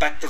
Back to